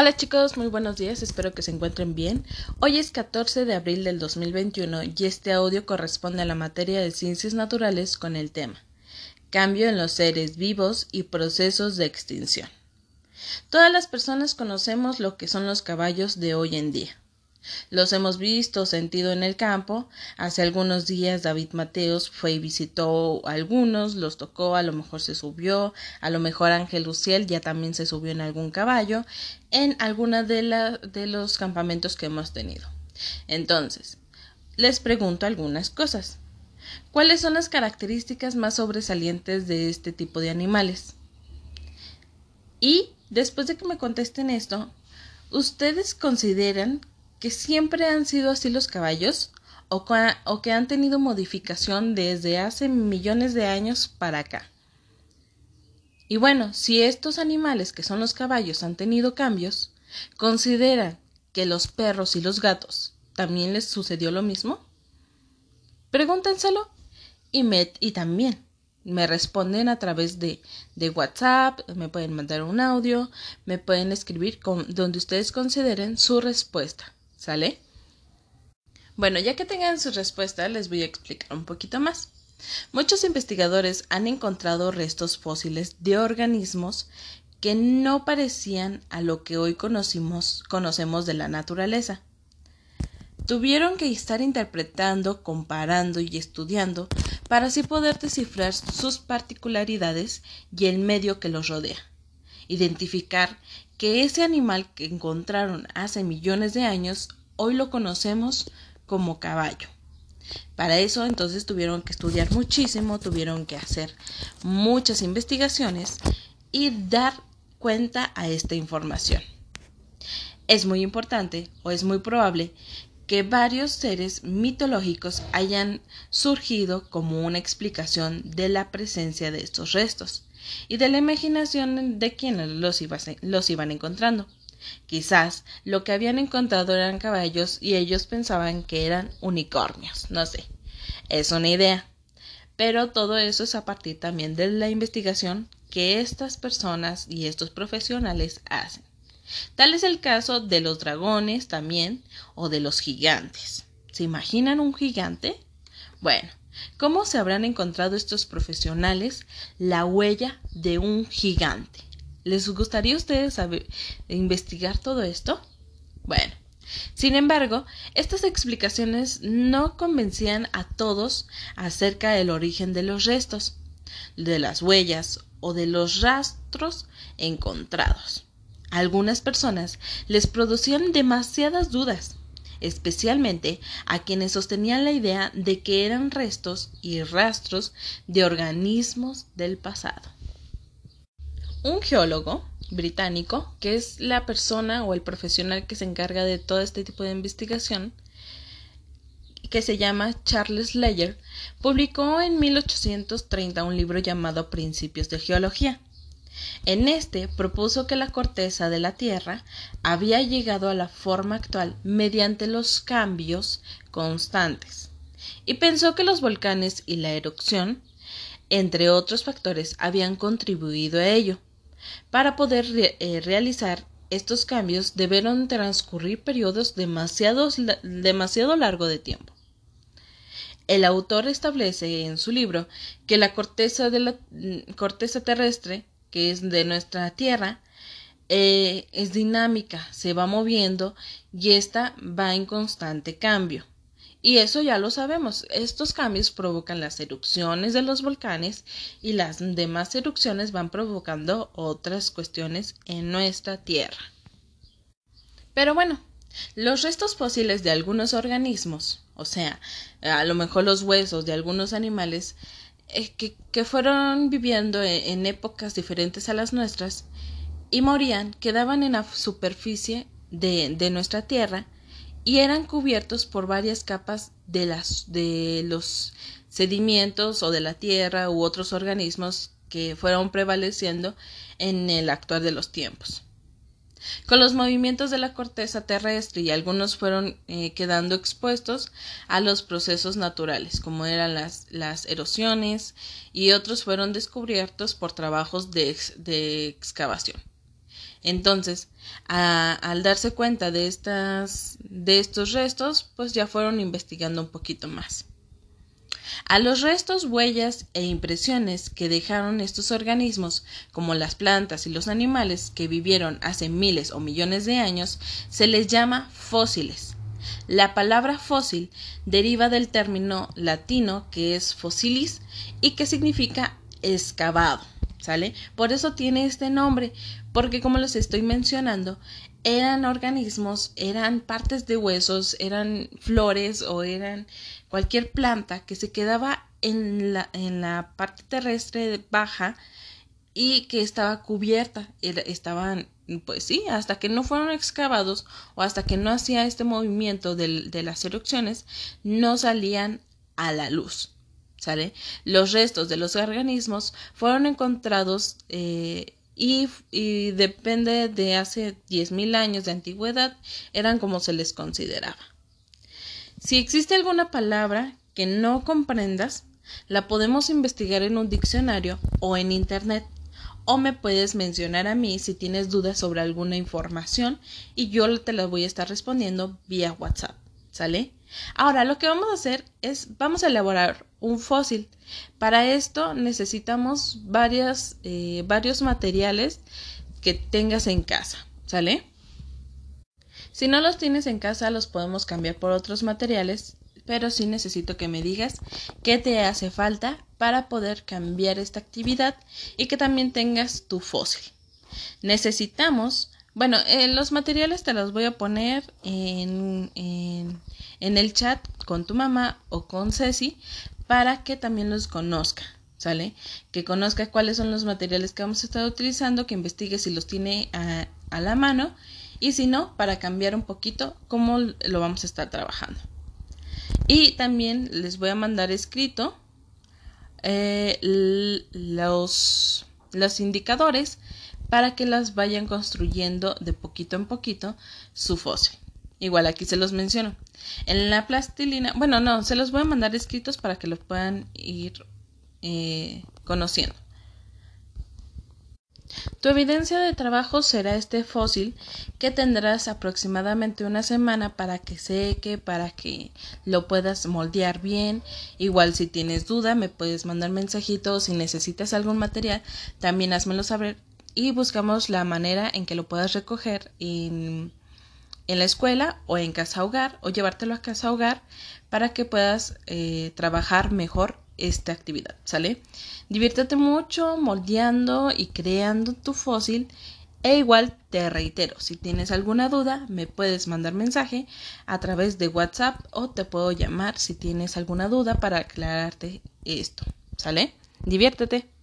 Hola chicos, muy buenos días, espero que se encuentren bien. Hoy es 14 de abril del 2021 y este audio corresponde a la materia de ciencias naturales con el tema Cambio en los seres vivos y procesos de extinción. Todas las personas conocemos lo que son los caballos de hoy en día. Los hemos visto, sentido en el campo. Hace algunos días David Mateos fue y visitó algunos, los tocó, a lo mejor se subió, a lo mejor Ángel Luciel ya también se subió en algún caballo, en alguna de, de los campamentos que hemos tenido. Entonces, les pregunto algunas cosas. ¿Cuáles son las características más sobresalientes de este tipo de animales? Y después de que me contesten esto, ¿ustedes consideran que siempre han sido así los caballos o, o que han tenido modificación desde hace millones de años para acá. Y bueno, si estos animales que son los caballos han tenido cambios, ¿consideran que los perros y los gatos también les sucedió lo mismo? Pregúntenselo y, me, y también me responden a través de, de, WhatsApp, me pueden mandar un audio, me pueden escribir con, donde ustedes consideren su respuesta. ¿Sale? Bueno, ya que tengan su respuesta, les voy a explicar un poquito más. Muchos investigadores han encontrado restos fósiles de organismos que no parecían a lo que hoy conocimos, conocemos de la naturaleza. Tuvieron que estar interpretando, comparando y estudiando para así poder descifrar sus particularidades y el medio que los rodea. Identificar que ese animal que encontraron hace millones de años hoy lo conocemos como caballo. Para eso entonces tuvieron que estudiar muchísimo, tuvieron que hacer muchas investigaciones y dar cuenta a esta información. Es muy importante o es muy probable que varios seres mitológicos hayan surgido como una explicación de la presencia de estos restos y de la imaginación de quienes los, los iban encontrando. Quizás lo que habían encontrado eran caballos y ellos pensaban que eran unicornios, no sé. Es una idea. Pero todo eso es a partir también de la investigación que estas personas y estos profesionales hacen. Tal es el caso de los dragones también o de los gigantes. ¿Se imaginan un gigante? Bueno, ¿cómo se habrán encontrado estos profesionales la huella de un gigante? ¿Les gustaría a ustedes investigar todo esto? Bueno, sin embargo, estas explicaciones no convencían a todos acerca del origen de los restos, de las huellas o de los rastros encontrados. A algunas personas les producían demasiadas dudas, especialmente a quienes sostenían la idea de que eran restos y rastros de organismos del pasado un geólogo británico, que es la persona o el profesional que se encarga de todo este tipo de investigación, que se llama Charles Leyer, publicó en 1830 un libro llamado Principios de Geología. En este propuso que la corteza de la Tierra había llegado a la forma actual mediante los cambios constantes, y pensó que los volcanes y la erupción, entre otros factores, habían contribuido a ello. Para poder eh, realizar estos cambios debieron transcurrir periodos demasiado, largo de tiempo. El autor establece en su libro que la corteza, de la, mm, corteza terrestre, que es de nuestra Tierra, eh, es dinámica, se va moviendo y ésta va en constante cambio. Y eso ya lo sabemos. Estos cambios provocan las erupciones de los volcanes y las demás erupciones van provocando otras cuestiones en nuestra Tierra. Pero bueno, los restos fósiles de algunos organismos, o sea, a lo mejor los huesos de algunos animales que, fueron viviendo e, en épocas diferentes a las nuestras y morían, quedaban en la superficie de, de nuestra Tierra y eran cubiertos por varias capas de, las, de los sedimentos o de la tierra u otros organismos que fueron prevaleciendo en el actuar de los tiempos. Con los movimientos de la corteza terrestre y algunos fueron eh, quedando expuestos a los procesos naturales, como eran las, erosiones, y otros fueron descubiertos por trabajos de, de excavación. Entonces, al darse cuenta de, estas, de estos restos, pues ya fueron investigando un poquito más. A los restos, huellas e impresiones que dejaron estos organismos, como las plantas y los animales que vivieron hace miles o millones de años, se les llama fósiles. La palabra fósil deriva del término latino que es fossilis y que significa excavado. ¿Sale? Por eso tiene este nombre, porque como les estoy mencionando, eran organismos, eran partes de huesos, eran flores o eran cualquier planta que se quedaba en la, en la parte terrestre baja y que estaba cubierta, estaban, pues sí, hasta que no fueron excavados o hasta que no hacía este movimiento de, de las erupciones, no salían a la luz. ¿Sale? Los restos de los organismos fueron encontrados eh, y, depende de hace 10.000 años de antigüedad, eran como se les consideraba. Si existe alguna palabra que no comprendas, la podemos investigar en un diccionario o en Internet. O me puedes mencionar a mí si tienes dudas sobre alguna información y yo te la voy a estar respondiendo vía WhatsApp. ¿Sale? Ahora lo que vamos a hacer es, vamos a elaborar un fósil. Para esto necesitamos varias, eh, varios materiales que tengas en casa. ¿Sale? Si no los tienes en casa, los podemos cambiar por otros materiales, pero sí necesito que me digas qué te hace falta para poder cambiar esta actividad y que también tengas tu fósil. Necesitamos, bueno, eh, los materiales te los voy a poner en, en, en el chat con tu mamá o con Ceci para que también los conozca. ¿Sale? Que conozca cuáles son los materiales que vamos a estar utilizando, que investigue si los tiene a, a la mano y si no, para cambiar un poquito cómo lo vamos a estar trabajando. Y también les voy a mandar escrito eh, los, los indicadores para que las vayan construyendo de poquito en poquito su fósil. Igual aquí se los menciono. En la plastilina, bueno, no, se los voy a mandar escritos para que los puedan ir eh, conociendo. Tu evidencia de trabajo será este fósil que tendrás aproximadamente una semana para que seque, para que lo puedas moldear bien. Igual si tienes duda me puedes mandar mensajitos si necesitas algún material, también házmelo saber y buscamos la manera en que lo puedas recoger en, en la escuela o en casa hogar o llevártelo a casa hogar para que puedas eh, trabajar mejor esta actividad, ¿sale? Diviértete mucho moldeando y creando tu fósil e igual te reitero, si tienes alguna duda me puedes mandar mensaje a través de WhatsApp o te puedo llamar si tienes alguna duda para aclararte esto, ¿sale? Diviértete.